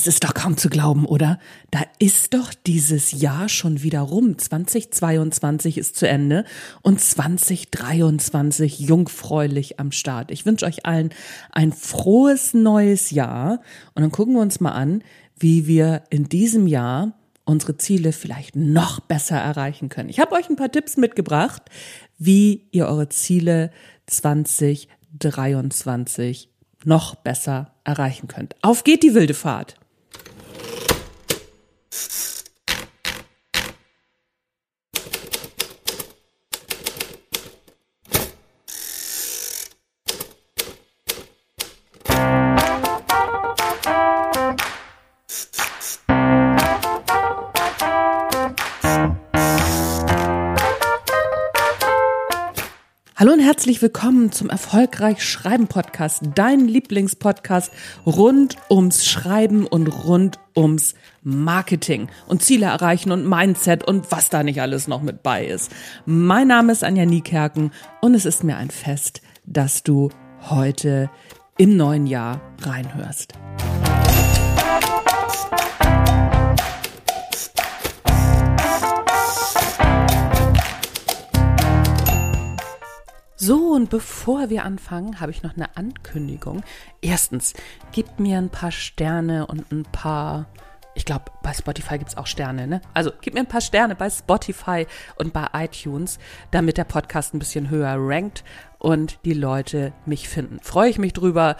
Es ist doch kaum zu glauben, oder? Da ist doch dieses Jahr schon wieder rum. 2022 ist zu Ende und 2023 jungfräulich am Start. Ich wünsche euch allen ein frohes neues Jahr und dann gucken wir uns mal an, wie wir in diesem Jahr unsere Ziele vielleicht noch besser erreichen können. Ich habe euch ein paar Tipps mitgebracht, wie ihr eure Ziele 2023 noch besser erreichen könnt. Auf geht die wilde Fahrt! you Hallo und herzlich willkommen zum Erfolgreich Schreiben Podcast, dein Lieblingspodcast rund ums Schreiben und rund ums Marketing und Ziele erreichen und Mindset und was da nicht alles noch mit bei ist. Mein Name ist Anja Niekerken und es ist mir ein Fest, dass du heute im neuen Jahr reinhörst. So, und bevor wir anfangen, habe ich noch eine Ankündigung. Erstens, gebt mir ein paar Sterne und ein paar. Ich glaube, bei Spotify gibt es auch Sterne, ne? Also gebt mir ein paar Sterne bei Spotify und bei iTunes, damit der Podcast ein bisschen höher rankt und die Leute mich finden. Freue ich mich drüber.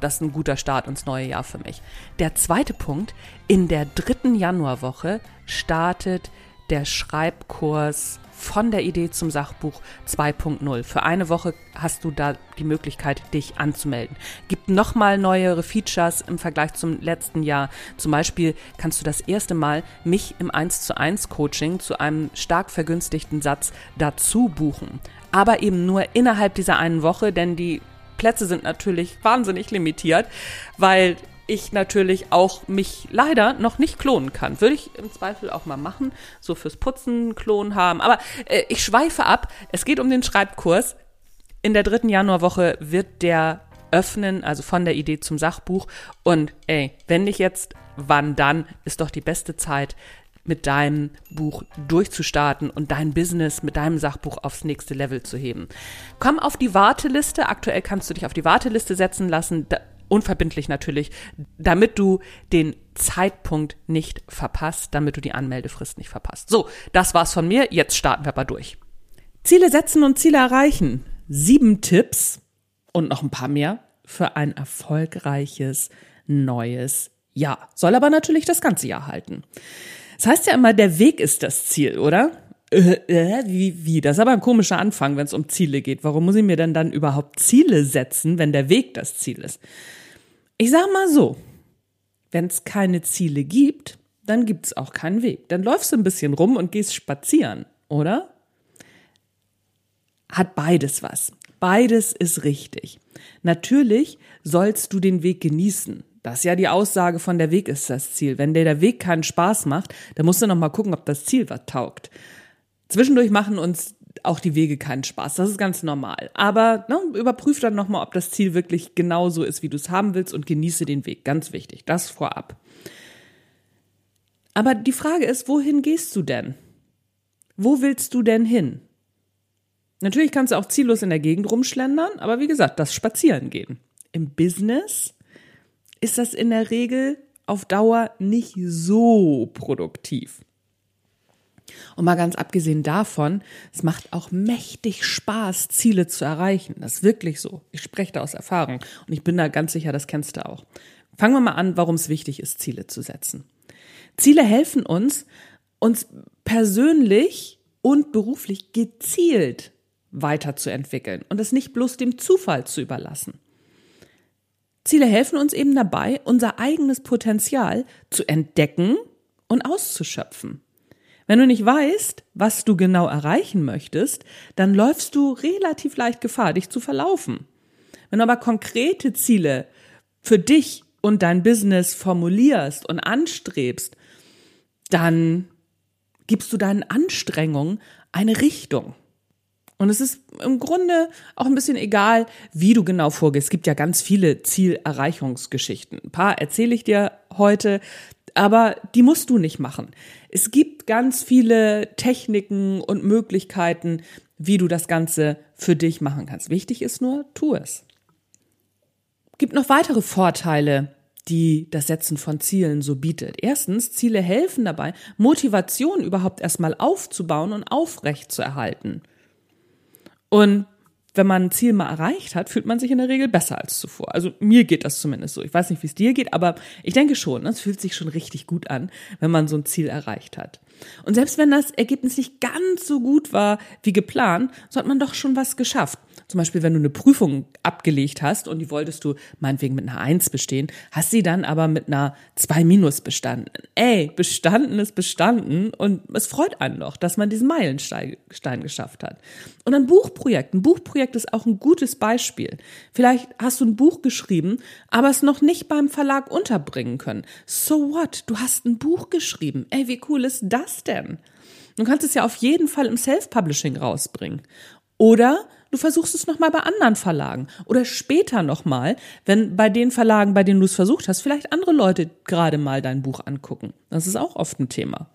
Das ist ein guter Start ins neue Jahr für mich. Der zweite Punkt, in der dritten Januarwoche startet der Schreibkurs von der Idee zum Sachbuch 2.0. Für eine Woche hast du da die Möglichkeit, dich anzumelden. Gibt nochmal neuere Features im Vergleich zum letzten Jahr. Zum Beispiel kannst du das erste Mal mich im 1 zu 1 Coaching zu einem stark vergünstigten Satz dazu buchen. Aber eben nur innerhalb dieser einen Woche, denn die Plätze sind natürlich wahnsinnig limitiert, weil ich natürlich auch mich leider noch nicht klonen kann. Würde ich im Zweifel auch mal machen, so fürs Putzen Klon haben. Aber äh, ich schweife ab. Es geht um den Schreibkurs. In der dritten Januarwoche wird der öffnen, also von der Idee zum Sachbuch. Und ey, wenn nicht jetzt, wann dann, ist doch die beste Zeit, mit deinem Buch durchzustarten und dein Business mit deinem Sachbuch aufs nächste Level zu heben. Komm auf die Warteliste. Aktuell kannst du dich auf die Warteliste setzen lassen unverbindlich natürlich, damit du den Zeitpunkt nicht verpasst, damit du die Anmeldefrist nicht verpasst. So, das war's von mir. Jetzt starten wir aber durch. Ziele setzen und Ziele erreichen. Sieben Tipps und noch ein paar mehr für ein erfolgreiches neues Jahr. Soll aber natürlich das ganze Jahr halten. Das heißt ja immer, der Weg ist das Ziel, oder? Äh, äh, wie, wie? Das ist aber ein komischer Anfang, wenn es um Ziele geht. Warum muss ich mir denn dann überhaupt Ziele setzen, wenn der Weg das Ziel ist? Ich sag mal so, wenn es keine Ziele gibt, dann gibt es auch keinen Weg. Dann läufst du ein bisschen rum und gehst spazieren, oder? Hat beides was. Beides ist richtig. Natürlich sollst du den Weg genießen. Das ist ja die Aussage von der Weg ist das Ziel. Wenn dir der Weg keinen Spaß macht, dann musst du noch mal gucken, ob das Ziel was taugt. Zwischendurch machen uns auch die Wege keinen Spaß. Das ist ganz normal. Aber ne, überprüf dann nochmal, ob das Ziel wirklich genau so ist, wie du es haben willst und genieße den Weg. Ganz wichtig. Das vorab. Aber die Frage ist, wohin gehst du denn? Wo willst du denn hin? Natürlich kannst du auch ziellos in der Gegend rumschlendern, aber wie gesagt, das Spazieren gehen. Im Business ist das in der Regel auf Dauer nicht so produktiv. Und mal ganz abgesehen davon, es macht auch mächtig Spaß, Ziele zu erreichen. Das ist wirklich so. Ich spreche da aus Erfahrung und ich bin da ganz sicher, das kennst du auch. Fangen wir mal an, warum es wichtig ist, Ziele zu setzen. Ziele helfen uns, uns persönlich und beruflich gezielt weiterzuentwickeln und es nicht bloß dem Zufall zu überlassen. Ziele helfen uns eben dabei, unser eigenes Potenzial zu entdecken und auszuschöpfen. Wenn du nicht weißt, was du genau erreichen möchtest, dann läufst du relativ leicht Gefahr, dich zu verlaufen. Wenn du aber konkrete Ziele für dich und dein Business formulierst und anstrebst, dann gibst du deinen Anstrengungen eine Richtung. Und es ist im Grunde auch ein bisschen egal, wie du genau vorgehst. Es gibt ja ganz viele Zielerreichungsgeschichten. Ein paar erzähle ich dir heute, aber die musst du nicht machen. Es gibt ganz viele Techniken und Möglichkeiten, wie du das Ganze für dich machen kannst. Wichtig ist nur, tu es. Gibt noch weitere Vorteile, die das Setzen von Zielen so bietet. Erstens, Ziele helfen dabei, Motivation überhaupt erstmal aufzubauen und aufrecht zu erhalten. Und wenn man ein Ziel mal erreicht hat, fühlt man sich in der Regel besser als zuvor. Also mir geht das zumindest so. Ich weiß nicht, wie es dir geht, aber ich denke schon, ne, es fühlt sich schon richtig gut an, wenn man so ein Ziel erreicht hat. Und selbst wenn das Ergebnis nicht ganz so gut war wie geplant, so hat man doch schon was geschafft. Zum Beispiel, wenn du eine Prüfung abgelegt hast und die wolltest du meinetwegen mit einer Eins bestehen, hast sie dann aber mit einer Zwei minus bestanden. Ey, bestanden ist bestanden und es freut einen doch, dass man diesen Meilenstein geschafft hat. Und ein Buchprojekt. Ein Buchprojekt ist auch ein gutes Beispiel. Vielleicht hast du ein Buch geschrieben, aber es noch nicht beim Verlag unterbringen können. So what? Du hast ein Buch geschrieben. Ey, wie cool ist das denn? Du kannst es ja auf jeden Fall im Self-Publishing rausbringen. Oder du versuchst es nochmal bei anderen Verlagen oder später nochmal, wenn bei den Verlagen, bei denen du es versucht hast, vielleicht andere Leute gerade mal dein Buch angucken. Das ist auch oft ein Thema.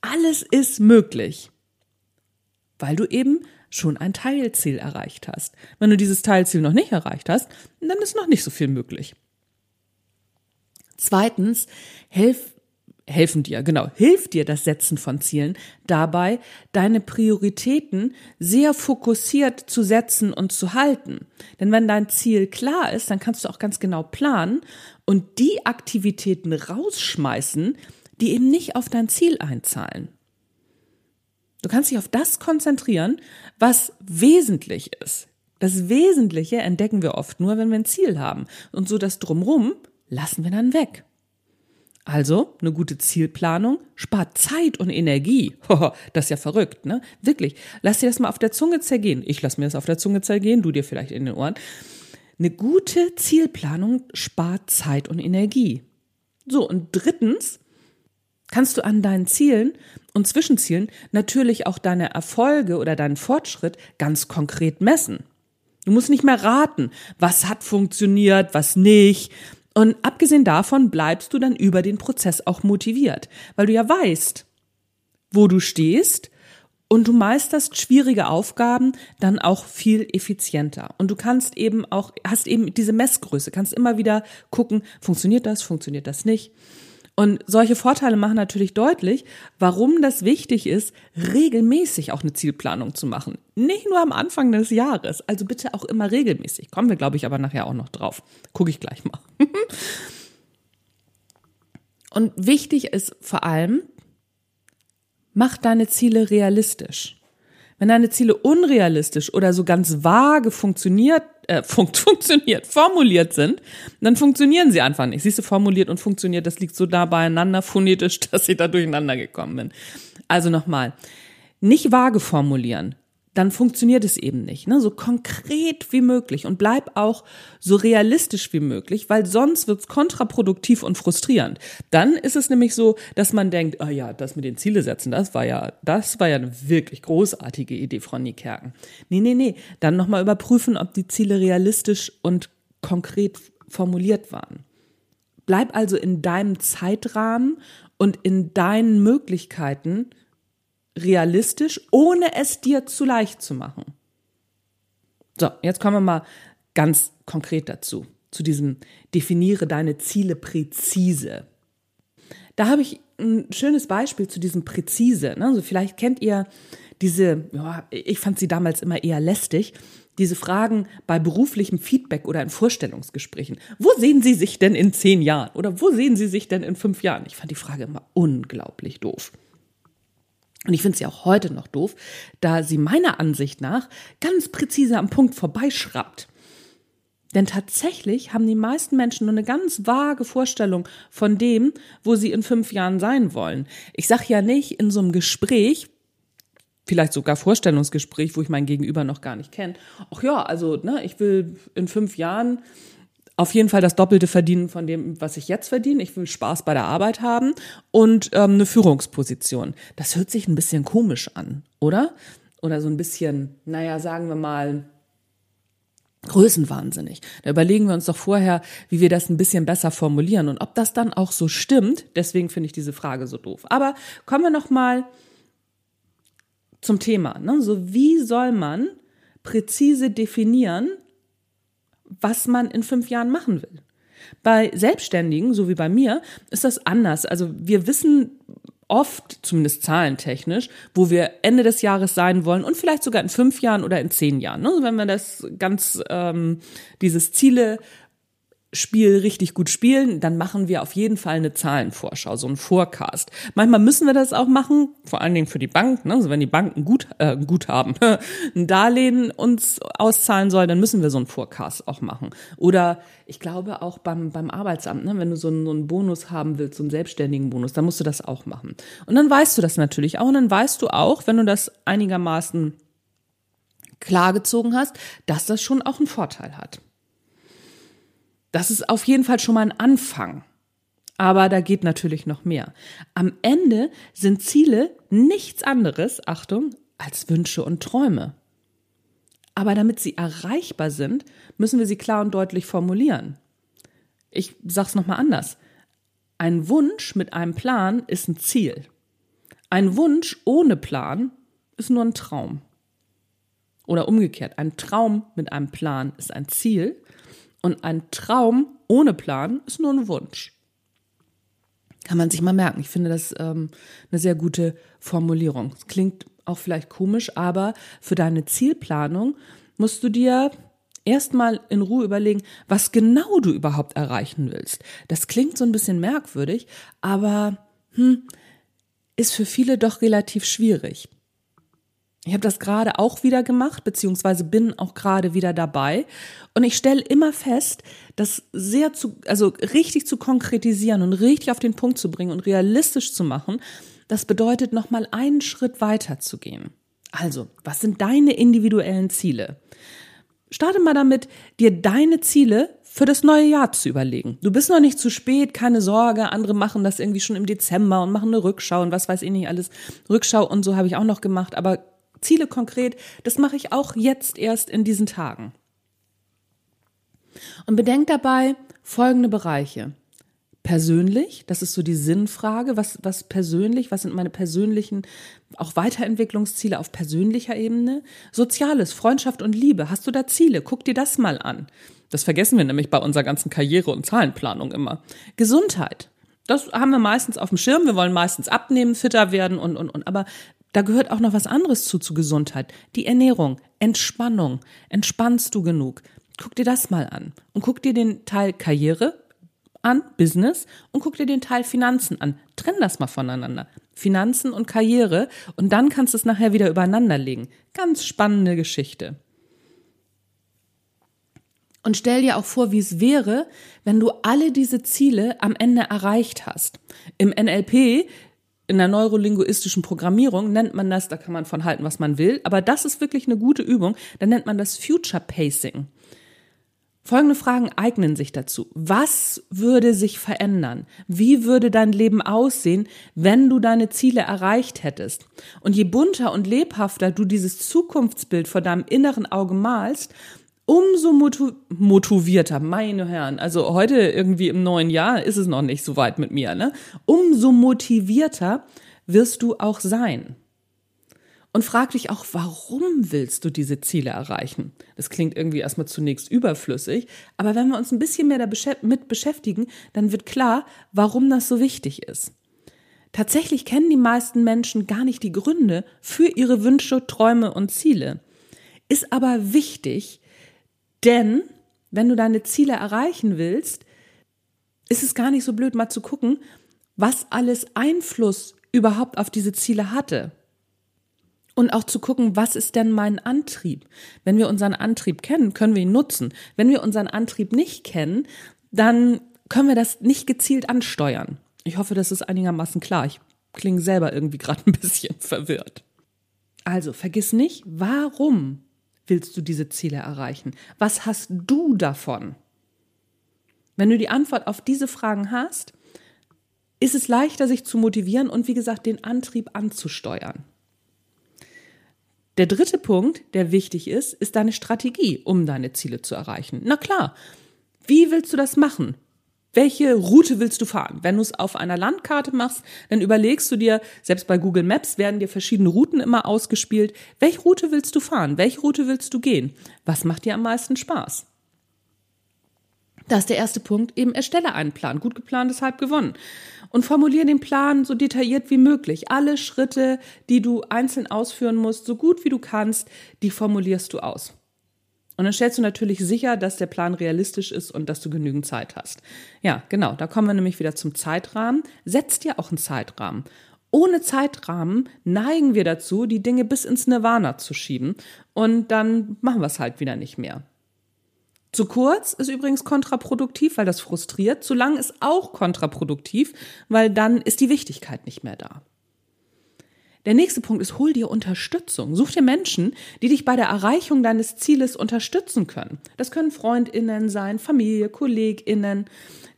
Alles ist möglich, weil du eben schon ein Teilziel erreicht hast. Wenn du dieses Teilziel noch nicht erreicht hast, dann ist noch nicht so viel möglich. Zweitens, helf helfen dir, genau, hilft dir das Setzen von Zielen dabei, deine Prioritäten sehr fokussiert zu setzen und zu halten. Denn wenn dein Ziel klar ist, dann kannst du auch ganz genau planen und die Aktivitäten rausschmeißen, die eben nicht auf dein Ziel einzahlen. Du kannst dich auf das konzentrieren, was wesentlich ist. Das Wesentliche entdecken wir oft nur, wenn wir ein Ziel haben. Und so das Drumrum lassen wir dann weg. Also eine gute Zielplanung spart Zeit und Energie. das ist ja verrückt, ne? Wirklich. Lass dir das mal auf der Zunge zergehen. Ich lass mir das auf der Zunge zergehen, du dir vielleicht in den Ohren. Eine gute Zielplanung spart Zeit und Energie. So, und drittens kannst du an deinen Zielen und Zwischenzielen natürlich auch deine Erfolge oder deinen Fortschritt ganz konkret messen. Du musst nicht mehr raten, was hat funktioniert, was nicht. Und abgesehen davon bleibst du dann über den Prozess auch motiviert, weil du ja weißt, wo du stehst und du meisterst schwierige Aufgaben dann auch viel effizienter. Und du kannst eben auch, hast eben diese Messgröße, kannst immer wieder gucken, funktioniert das, funktioniert das nicht. Und solche Vorteile machen natürlich deutlich, warum das wichtig ist, regelmäßig auch eine Zielplanung zu machen. Nicht nur am Anfang des Jahres, also bitte auch immer regelmäßig. Kommen wir, glaube ich, aber nachher auch noch drauf. Gucke ich gleich mal. Und wichtig ist vor allem, mach deine Ziele realistisch. Wenn deine Ziele unrealistisch oder so ganz vage funktioniert, äh, fun funktioniert, formuliert sind, dann funktionieren sie einfach nicht. Siehst du, formuliert und funktioniert, das liegt so nah beieinander phonetisch, dass ich da durcheinander gekommen bin. Also nochmal, nicht vage formulieren, dann funktioniert es eben nicht. Ne? So konkret wie möglich und bleib auch so realistisch wie möglich, weil sonst wird's kontraproduktiv und frustrierend. Dann ist es nämlich so, dass man denkt, ah oh ja, das mit den Ziele setzen, das war ja, das war ja eine wirklich großartige Idee, Frau Niekerken. Nee, nee, nee. Dann nochmal überprüfen, ob die Ziele realistisch und konkret formuliert waren. Bleib also in deinem Zeitrahmen und in deinen Möglichkeiten, realistisch, ohne es dir zu leicht zu machen. So, jetzt kommen wir mal ganz konkret dazu, zu diesem definiere deine Ziele präzise. Da habe ich ein schönes Beispiel zu diesem präzise. Ne? Also vielleicht kennt ihr diese, ja, ich fand sie damals immer eher lästig, diese Fragen bei beruflichem Feedback oder in Vorstellungsgesprächen. Wo sehen Sie sich denn in zehn Jahren? Oder wo sehen Sie sich denn in fünf Jahren? Ich fand die Frage immer unglaublich doof. Und ich finde sie auch heute noch doof, da sie meiner Ansicht nach ganz präzise am Punkt vorbeischraubt. Denn tatsächlich haben die meisten Menschen nur eine ganz vage Vorstellung von dem, wo sie in fünf Jahren sein wollen. Ich sage ja nicht in so einem Gespräch, vielleicht sogar Vorstellungsgespräch, wo ich mein Gegenüber noch gar nicht kenne. Ach ja, also ne, ich will in fünf Jahren auf jeden Fall das Doppelte verdienen von dem, was ich jetzt verdiene. Ich will Spaß bei der Arbeit haben und ähm, eine Führungsposition. Das hört sich ein bisschen komisch an, oder? Oder so ein bisschen, naja, sagen wir mal, größenwahnsinnig. Da überlegen wir uns doch vorher, wie wir das ein bisschen besser formulieren und ob das dann auch so stimmt. Deswegen finde ich diese Frage so doof. Aber kommen wir noch mal zum Thema. Ne? So wie soll man präzise definieren, was man in fünf Jahren machen will? Bei Selbstständigen, so wie bei mir, ist das anders. Also wir wissen, oft, zumindest zahlentechnisch, wo wir Ende des Jahres sein wollen und vielleicht sogar in fünf Jahren oder in zehn Jahren. Ne? Wenn wir das ganz, ähm, dieses Ziele Spiel richtig gut spielen, dann machen wir auf jeden Fall eine Zahlenvorschau, so ein Forecast. Manchmal müssen wir das auch machen, vor allen Dingen für die Bank. Ne? Also wenn die Banken gut, äh, gut haben, ein Darlehen uns auszahlen soll, dann müssen wir so einen Forecast auch machen. Oder ich glaube auch beim, beim Arbeitsamt, ne? wenn du so einen, so einen Bonus haben willst, so einen selbstständigen Bonus, dann musst du das auch machen. Und dann weißt du das natürlich auch. Und dann weißt du auch, wenn du das einigermaßen klargezogen hast, dass das schon auch einen Vorteil hat. Das ist auf jeden Fall schon mal ein Anfang. Aber da geht natürlich noch mehr. Am Ende sind Ziele nichts anderes, Achtung, als Wünsche und Träume. Aber damit sie erreichbar sind, müssen wir sie klar und deutlich formulieren. Ich sag's nochmal anders. Ein Wunsch mit einem Plan ist ein Ziel. Ein Wunsch ohne Plan ist nur ein Traum. Oder umgekehrt, ein Traum mit einem Plan ist ein Ziel und ein Traum ohne Plan ist nur ein Wunsch. Kann man sich mal merken. Ich finde das ähm, eine sehr gute Formulierung. Es klingt auch vielleicht komisch, aber für deine Zielplanung musst du dir erstmal in Ruhe überlegen, was genau du überhaupt erreichen willst. Das klingt so ein bisschen merkwürdig, aber hm, ist für viele doch relativ schwierig. Ich habe das gerade auch wieder gemacht, beziehungsweise bin auch gerade wieder dabei. Und ich stelle immer fest, das sehr zu, also richtig zu konkretisieren und richtig auf den Punkt zu bringen und realistisch zu machen, das bedeutet nochmal einen Schritt weiter zu gehen. Also, was sind deine individuellen Ziele? Starte mal damit, dir deine Ziele für das neue Jahr zu überlegen. Du bist noch nicht zu spät, keine Sorge. Andere machen das irgendwie schon im Dezember und machen eine Rückschau und was weiß ich nicht alles. Rückschau und so habe ich auch noch gemacht, aber Ziele konkret, das mache ich auch jetzt erst in diesen Tagen. Und bedenkt dabei folgende Bereiche. Persönlich, das ist so die Sinnfrage, was, was persönlich, was sind meine persönlichen, auch Weiterentwicklungsziele auf persönlicher Ebene? Soziales, Freundschaft und Liebe, hast du da Ziele? Guck dir das mal an. Das vergessen wir nämlich bei unserer ganzen Karriere- und Zahlenplanung immer. Gesundheit, das haben wir meistens auf dem Schirm. Wir wollen meistens abnehmen, fitter werden und, und, und. Aber da gehört auch noch was anderes zu, zu Gesundheit. Die Ernährung, Entspannung. Entspannst du genug? Guck dir das mal an. Und guck dir den Teil Karriere an, Business, und guck dir den Teil Finanzen an. Trenn das mal voneinander. Finanzen und Karriere. Und dann kannst du es nachher wieder übereinander legen. Ganz spannende Geschichte. Und stell dir auch vor, wie es wäre, wenn du alle diese Ziele am Ende erreicht hast. Im NLP in der neurolinguistischen Programmierung nennt man das, da kann man von halten, was man will, aber das ist wirklich eine gute Übung, da nennt man das Future Pacing. Folgende Fragen eignen sich dazu. Was würde sich verändern? Wie würde dein Leben aussehen, wenn du deine Ziele erreicht hättest? Und je bunter und lebhafter du dieses Zukunftsbild vor deinem inneren Auge malst, umso motivierter, meine Herren, also heute irgendwie im neuen Jahr ist es noch nicht so weit mit mir, ne? Umso motivierter wirst du auch sein. Und frag dich auch, warum willst du diese Ziele erreichen? Das klingt irgendwie erstmal zunächst überflüssig, aber wenn wir uns ein bisschen mehr damit beschäftigen, dann wird klar, warum das so wichtig ist. Tatsächlich kennen die meisten Menschen gar nicht die Gründe für ihre Wünsche, Träume und Ziele. Ist aber wichtig, denn wenn du deine Ziele erreichen willst, ist es gar nicht so blöd, mal zu gucken, was alles Einfluss überhaupt auf diese Ziele hatte. Und auch zu gucken, was ist denn mein Antrieb? Wenn wir unseren Antrieb kennen, können wir ihn nutzen. Wenn wir unseren Antrieb nicht kennen, dann können wir das nicht gezielt ansteuern. Ich hoffe, das ist einigermaßen klar. Ich klinge selber irgendwie gerade ein bisschen verwirrt. Also vergiss nicht, warum willst du diese Ziele erreichen? Was hast du davon? Wenn du die Antwort auf diese Fragen hast, ist es leichter, sich zu motivieren und wie gesagt, den Antrieb anzusteuern. Der dritte Punkt, der wichtig ist, ist deine Strategie, um deine Ziele zu erreichen. Na klar, wie willst du das machen? Welche Route willst du fahren? Wenn du es auf einer Landkarte machst, dann überlegst du dir, selbst bei Google Maps werden dir verschiedene Routen immer ausgespielt. Welche Route willst du fahren? Welche Route willst du gehen? Was macht dir am meisten Spaß? Das ist der erste Punkt, eben erstelle einen Plan. Gut geplant ist halb gewonnen. Und formuliere den Plan so detailliert wie möglich. Alle Schritte, die du einzeln ausführen musst, so gut wie du kannst, die formulierst du aus. Und dann stellst du natürlich sicher, dass der Plan realistisch ist und dass du genügend Zeit hast. Ja, genau, da kommen wir nämlich wieder zum Zeitrahmen. Setz dir auch einen Zeitrahmen. Ohne Zeitrahmen neigen wir dazu, die Dinge bis ins Nirvana zu schieben und dann machen wir es halt wieder nicht mehr. Zu kurz ist übrigens kontraproduktiv, weil das frustriert. Zu lang ist auch kontraproduktiv, weil dann ist die Wichtigkeit nicht mehr da. Der nächste Punkt ist, hol dir Unterstützung. Such dir Menschen, die dich bei der Erreichung deines Zieles unterstützen können. Das können Freundinnen sein, Familie, Kolleginnen.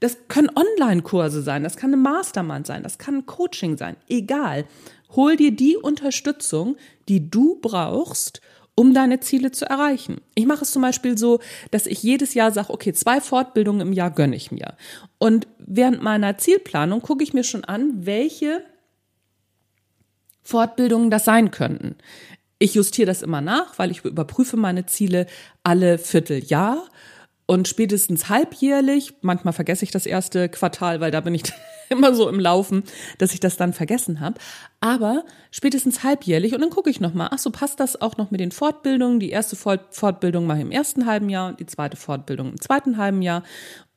Das können Online-Kurse sein, das kann eine Mastermind sein, das kann ein Coaching sein. Egal. Hol dir die Unterstützung, die du brauchst, um deine Ziele zu erreichen. Ich mache es zum Beispiel so, dass ich jedes Jahr sage, okay, zwei Fortbildungen im Jahr gönne ich mir. Und während meiner Zielplanung gucke ich mir schon an, welche Fortbildungen das sein könnten. Ich justiere das immer nach, weil ich überprüfe meine Ziele alle Vierteljahr und spätestens halbjährlich. Manchmal vergesse ich das erste Quartal, weil da bin ich immer so im Laufen, dass ich das dann vergessen habe. Aber spätestens halbjährlich und dann gucke ich nochmal, ach so, passt das auch noch mit den Fortbildungen? Die erste Fortbildung mache ich im ersten halben Jahr und die zweite Fortbildung im zweiten halben Jahr.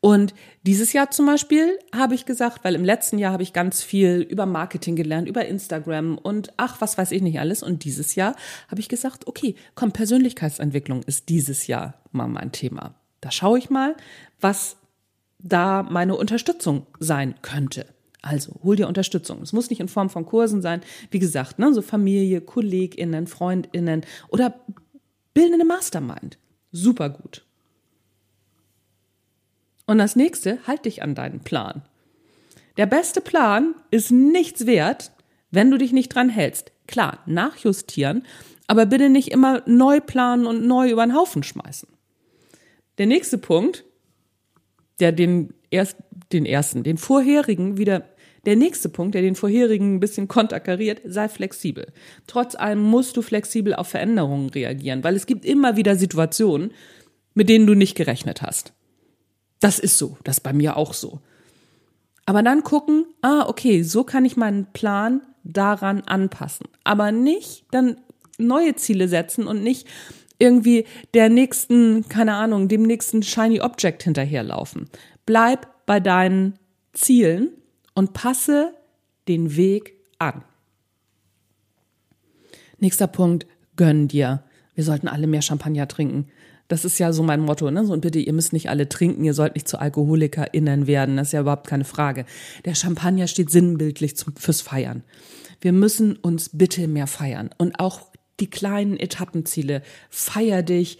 Und dieses Jahr zum Beispiel habe ich gesagt, weil im letzten Jahr habe ich ganz viel über Marketing gelernt, über Instagram und ach, was weiß ich nicht alles. Und dieses Jahr habe ich gesagt, okay, komm, Persönlichkeitsentwicklung ist dieses Jahr mal mein Thema. Da schaue ich mal, was da meine Unterstützung sein könnte. Also hol dir Unterstützung. Es muss nicht in Form von Kursen sein. Wie gesagt, ne, so Familie, KollegInnen, FreundInnen oder bilde eine Mastermind. Super gut. Und das nächste, halt dich an deinen Plan. Der beste Plan ist nichts wert, wenn du dich nicht dran hältst. Klar, nachjustieren, aber bitte nicht immer neu planen und neu über den Haufen schmeißen. Der nächste Punkt, der den, erst, den ersten, den vorherigen wieder, der nächste Punkt, der den vorherigen ein bisschen konterkariert, sei flexibel. Trotz allem musst du flexibel auf Veränderungen reagieren, weil es gibt immer wieder Situationen, mit denen du nicht gerechnet hast. Das ist so, das ist bei mir auch so. Aber dann gucken, ah, okay, so kann ich meinen Plan daran anpassen. Aber nicht dann neue Ziele setzen und nicht irgendwie der nächsten, keine Ahnung, dem nächsten Shiny Object hinterherlaufen. Bleib bei deinen Zielen und passe den Weg an. Nächster Punkt, gönn dir. Wir sollten alle mehr Champagner trinken. Das ist ja so mein Motto, ne? So, und bitte, ihr müsst nicht alle trinken, ihr sollt nicht zu AlkoholikerInnen werden. Das ist ja überhaupt keine Frage. Der Champagner steht sinnbildlich zum, fürs Feiern. Wir müssen uns bitte mehr feiern. Und auch die kleinen Etappenziele. Feier dich,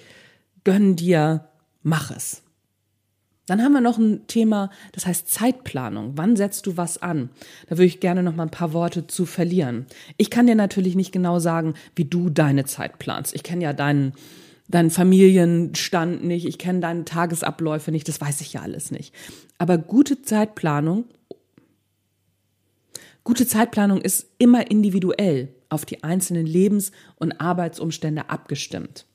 gönn dir, mach es. Dann haben wir noch ein Thema, das heißt Zeitplanung. Wann setzt du was an? Da würde ich gerne noch mal ein paar Worte zu verlieren. Ich kann dir natürlich nicht genau sagen, wie du deine Zeit planst. Ich kenne ja deinen deinen Familienstand nicht, ich kenne deine Tagesabläufe nicht, das weiß ich ja alles nicht. Aber gute Zeitplanung, gute Zeitplanung ist immer individuell auf die einzelnen Lebens- und Arbeitsumstände abgestimmt.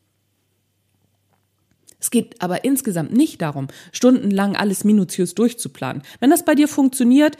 Es geht aber insgesamt nicht darum, stundenlang alles minutiös durchzuplanen. Wenn das bei dir funktioniert,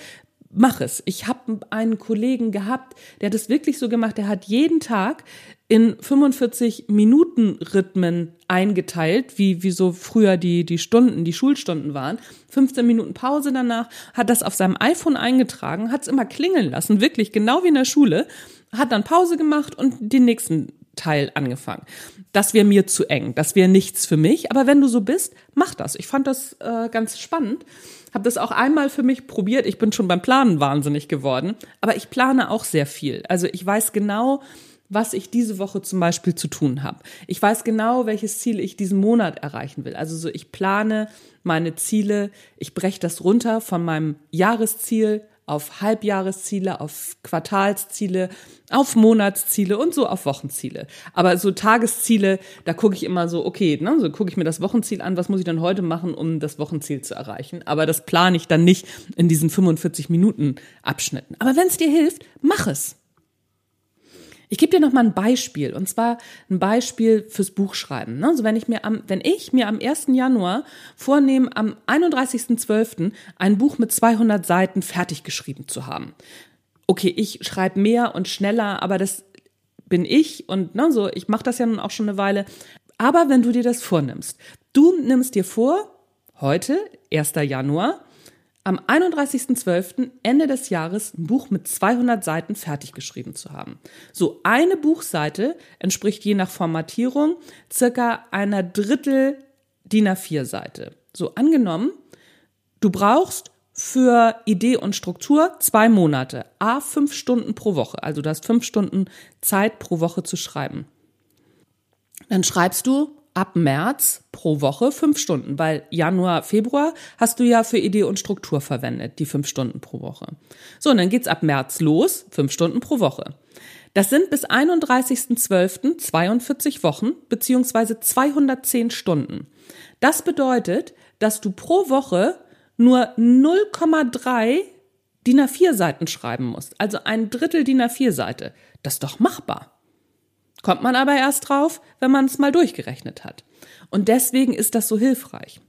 mach es. Ich habe einen Kollegen gehabt, der hat es wirklich so gemacht, der hat jeden Tag in 45 Minuten Rhythmen eingeteilt, wie, wie so früher die, die Stunden, die Schulstunden waren. 15 Minuten Pause danach, hat das auf seinem iPhone eingetragen, hat es immer klingeln lassen, wirklich genau wie in der Schule, hat dann Pause gemacht und den nächsten Teil angefangen. Das wäre mir zu eng, das wäre nichts für mich, aber wenn du so bist, mach das. Ich fand das äh, ganz spannend habe das auch einmal für mich probiert. Ich bin schon beim Planen wahnsinnig geworden, aber ich plane auch sehr viel. Also ich weiß genau, was ich diese Woche zum Beispiel zu tun habe. Ich weiß genau, welches Ziel ich diesen Monat erreichen will. Also so, ich plane meine Ziele, ich breche das runter von meinem Jahresziel auf Halbjahresziele, auf Quartalsziele, auf Monatsziele und so auf Wochenziele. Aber so Tagesziele, da gucke ich immer so, okay, ne, so gucke ich mir das Wochenziel an, was muss ich dann heute machen, um das Wochenziel zu erreichen. Aber das plane ich dann nicht in diesen 45 Minuten Abschnitten. Aber wenn es dir hilft, mach es. Ich gebe dir noch mal ein Beispiel und zwar ein Beispiel fürs Buchschreiben. Ne? Also wenn ich mir am, wenn ich mir am 1. Januar vornehme, am 31.12. ein Buch mit 200 Seiten fertig geschrieben zu haben. Okay, ich schreibe mehr und schneller, aber das bin ich und ne, so, ich mache das ja nun auch schon eine Weile. Aber wenn du dir das vornimmst, du nimmst dir vor, heute, 1. Januar, am 31.12. Ende des Jahres ein Buch mit 200 Seiten fertig geschrieben zu haben. So eine Buchseite entspricht je nach Formatierung circa einer Drittel DIN A4 Seite. So angenommen, du brauchst für Idee und Struktur zwei Monate, a fünf Stunden pro Woche. Also du hast fünf Stunden Zeit pro Woche zu schreiben. Dann schreibst du ab März pro Woche fünf Stunden, weil Januar, Februar hast du ja für Idee und Struktur verwendet, die fünf Stunden pro Woche. So, und dann geht's ab März los, fünf Stunden pro Woche. Das sind bis 31.12. 42 Wochen beziehungsweise 210 Stunden. Das bedeutet, dass du pro Woche nur 0,3 DIN A4 Seiten schreiben musst. Also ein Drittel DIN A4 Seite. Das ist doch machbar. Kommt man aber erst drauf, wenn man es mal durchgerechnet hat. Und deswegen ist das so hilfreich.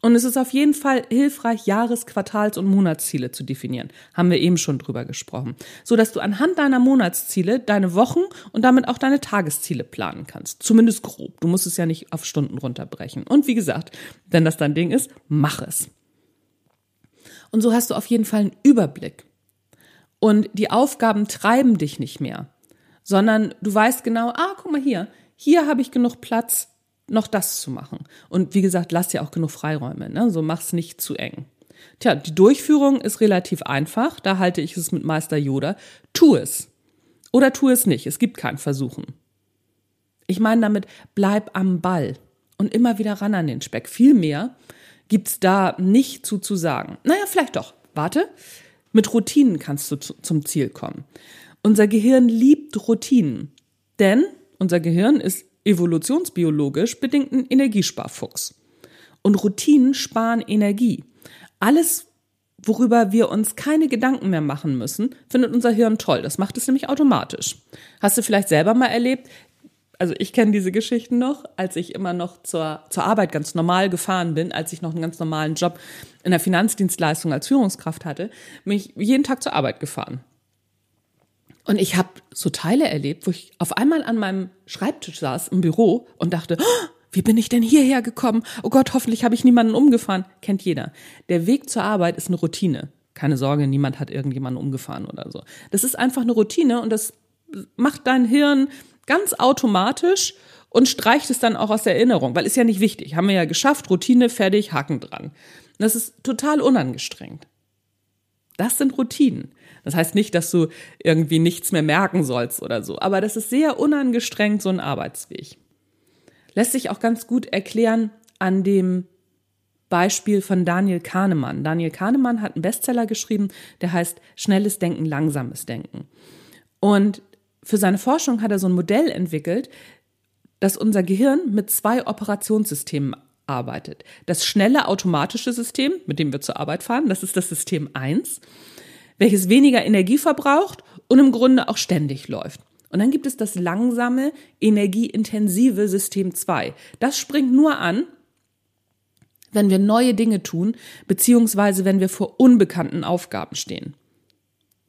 Und es ist auf jeden Fall hilfreich, Jahres-, Quartals- und Monatsziele zu definieren. Haben wir eben schon drüber gesprochen. So dass du anhand deiner Monatsziele deine Wochen und damit auch deine Tagesziele planen kannst. Zumindest grob. Du musst es ja nicht auf Stunden runterbrechen. Und wie gesagt, wenn das dein Ding ist, mach es. Und so hast du auf jeden Fall einen Überblick. Und die Aufgaben treiben dich nicht mehr sondern du weißt genau, ah, guck mal hier, hier habe ich genug Platz, noch das zu machen. Und wie gesagt, lass dir auch genug Freiräume, ne? so mach's nicht zu eng. Tja, die Durchführung ist relativ einfach, da halte ich es mit Meister Yoda. Tu es. Oder tu es nicht, es gibt kein Versuchen. Ich meine damit, bleib am Ball und immer wieder ran an den Speck. Viel mehr gibt's da nicht zu zu sagen. Naja, vielleicht doch. Warte. Mit Routinen kannst du zum Ziel kommen. Unser Gehirn liebt Routinen, denn unser Gehirn ist evolutionsbiologisch bedingt ein Energiesparfuchs. Und Routinen sparen Energie. Alles, worüber wir uns keine Gedanken mehr machen müssen, findet unser Hirn toll. Das macht es nämlich automatisch. Hast du vielleicht selber mal erlebt, also ich kenne diese Geschichten noch, als ich immer noch zur, zur Arbeit ganz normal gefahren bin, als ich noch einen ganz normalen Job in der Finanzdienstleistung als Führungskraft hatte, bin ich jeden Tag zur Arbeit gefahren. Und ich habe so Teile erlebt, wo ich auf einmal an meinem Schreibtisch saß im Büro und dachte, oh, wie bin ich denn hierher gekommen? Oh Gott, hoffentlich habe ich niemanden umgefahren. Kennt jeder. Der Weg zur Arbeit ist eine Routine. Keine Sorge, niemand hat irgendjemanden umgefahren oder so. Das ist einfach eine Routine und das macht dein Hirn ganz automatisch und streicht es dann auch aus der Erinnerung, weil ist ja nicht wichtig. Haben wir ja geschafft, Routine, fertig, Haken dran. Das ist total unangestrengt. Das sind Routinen. Das heißt nicht, dass du irgendwie nichts mehr merken sollst oder so, aber das ist sehr unangestrengt so ein Arbeitsweg. Lässt sich auch ganz gut erklären an dem Beispiel von Daniel Kahnemann. Daniel Kahnemann hat einen Bestseller geschrieben, der heißt Schnelles Denken, langsames Denken. Und für seine Forschung hat er so ein Modell entwickelt, dass unser Gehirn mit zwei Operationssystemen arbeitet. Das schnelle automatische System, mit dem wir zur Arbeit fahren, das ist das System 1, welches weniger Energie verbraucht und im Grunde auch ständig läuft. Und dann gibt es das langsame, energieintensive System 2. Das springt nur an, wenn wir neue Dinge tun, beziehungsweise wenn wir vor unbekannten Aufgaben stehen.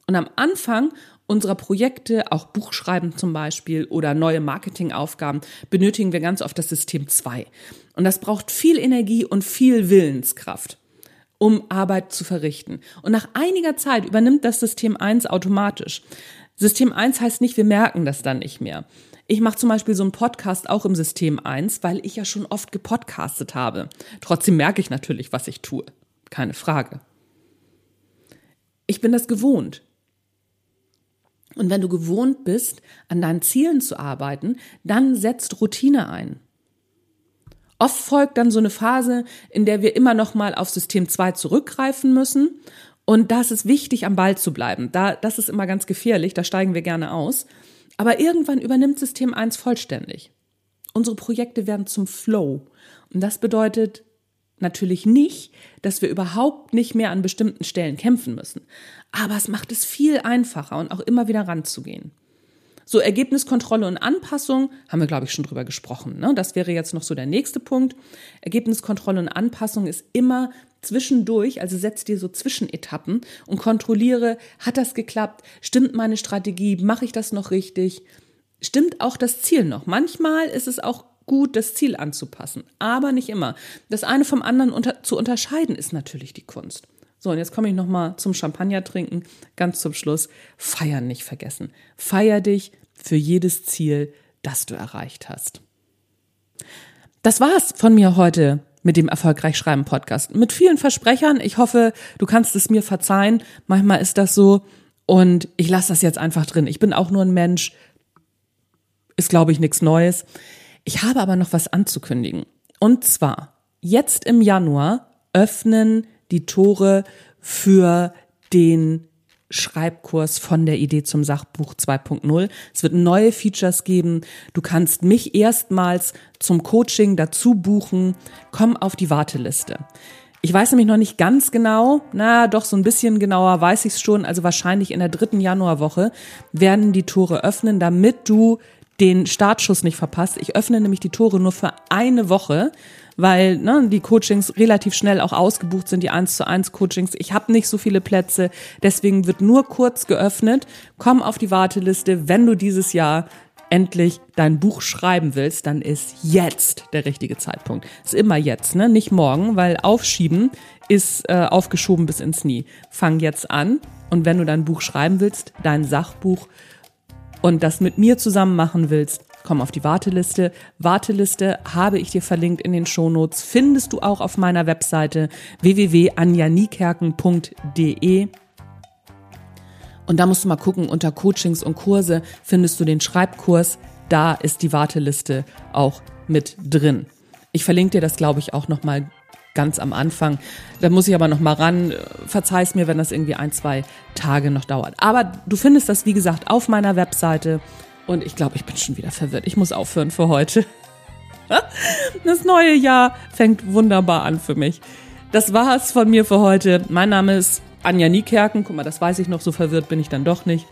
Und am Anfang unserer Projekte, auch Buchschreiben zum Beispiel oder neue Marketingaufgaben, benötigen wir ganz oft das System 2. Und das braucht viel Energie und viel Willenskraft, um Arbeit zu verrichten. Und nach einiger Zeit übernimmt das System 1 automatisch. System 1 heißt nicht, wir merken das dann nicht mehr. Ich mache zum Beispiel so einen Podcast auch im System 1, weil ich ja schon oft gepodcastet habe. Trotzdem merke ich natürlich, was ich tue. Keine Frage. Ich bin das gewohnt. Und wenn du gewohnt bist, an deinen Zielen zu arbeiten, dann setzt Routine ein. Oft folgt dann so eine Phase, in der wir immer noch mal auf System 2 zurückgreifen müssen Und da ist es wichtig, am Ball zu bleiben. Da, das ist immer ganz gefährlich, da steigen wir gerne aus. Aber irgendwann übernimmt System 1 vollständig. Unsere Projekte werden zum Flow. Und das bedeutet natürlich nicht, dass wir überhaupt nicht mehr an bestimmten Stellen kämpfen müssen. Aber es macht es viel einfacher und auch immer wieder ranzugehen. So, Ergebniskontrolle und Anpassung haben wir, glaube ich, schon drüber gesprochen. Ne? Das wäre jetzt noch so der nächste Punkt. Ergebniskontrolle und Anpassung ist immer zwischendurch, also setz dir so Zwischenetappen und kontrolliere, hat das geklappt? Stimmt meine Strategie? Mache ich das noch richtig? Stimmt auch das Ziel noch? Manchmal ist es auch gut, das Ziel anzupassen, aber nicht immer. Das eine vom anderen unter zu unterscheiden ist natürlich die Kunst. So, und jetzt komme ich nochmal zum Champagner trinken, ganz zum Schluss. Feiern nicht vergessen. Feier dich für jedes Ziel, das du erreicht hast. Das war's von mir heute mit dem Erfolgreich Schreiben Podcast. Mit vielen Versprechern. Ich hoffe, du kannst es mir verzeihen. Manchmal ist das so. Und ich lasse das jetzt einfach drin. Ich bin auch nur ein Mensch. Ist, glaube ich, nichts Neues. Ich habe aber noch was anzukündigen. Und zwar, jetzt im Januar öffnen die Tore für den Schreibkurs von der Idee zum Sachbuch 2.0. Es wird neue Features geben. Du kannst mich erstmals zum Coaching dazu buchen. Komm auf die Warteliste. Ich weiß nämlich noch nicht ganz genau, na doch so ein bisschen genauer weiß ich es schon, also wahrscheinlich in der dritten Januarwoche werden die Tore öffnen, damit du den Startschuss nicht verpasst. Ich öffne nämlich die Tore nur für eine Woche, weil ne, die Coachings relativ schnell auch ausgebucht sind, die 1 zu 1 Coachings. Ich habe nicht so viele Plätze, deswegen wird nur kurz geöffnet. Komm auf die Warteliste, wenn du dieses Jahr endlich dein Buch schreiben willst, dann ist jetzt der richtige Zeitpunkt. Ist immer jetzt, ne? Nicht morgen, weil aufschieben ist äh, aufgeschoben bis ins Nie. Fang jetzt an und wenn du dein Buch schreiben willst, dein Sachbuch und das mit mir zusammen machen willst, komm auf die Warteliste. Warteliste habe ich dir verlinkt in den Shownotes. Findest du auch auf meiner Webseite www.anjanikerken.de. Und da musst du mal gucken, unter Coachings und Kurse findest du den Schreibkurs. Da ist die Warteliste auch mit drin. Ich verlinke dir das, glaube ich, auch nochmal ganz am Anfang. Da muss ich aber noch mal ran. Verzeih's mir, wenn das irgendwie ein, zwei Tage noch dauert. Aber du findest das, wie gesagt, auf meiner Webseite und ich glaube, ich bin schon wieder verwirrt. Ich muss aufhören für heute. Das neue Jahr fängt wunderbar an für mich. Das war's von mir für heute. Mein Name ist Anja Niekerken. Guck mal, das weiß ich noch, so verwirrt bin ich dann doch nicht.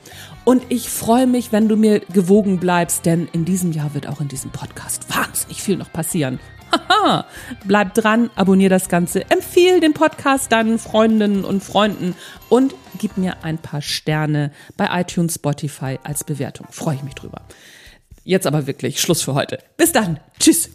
Und ich freue mich, wenn du mir gewogen bleibst, denn in diesem Jahr wird auch in diesem Podcast wahnsinnig viel noch passieren. Haha, bleib dran, abonnier das Ganze, empfehle den Podcast deinen Freundinnen und Freunden und gib mir ein paar Sterne bei iTunes, Spotify als Bewertung. Freue ich mich drüber. Jetzt aber wirklich Schluss für heute. Bis dann. Tschüss.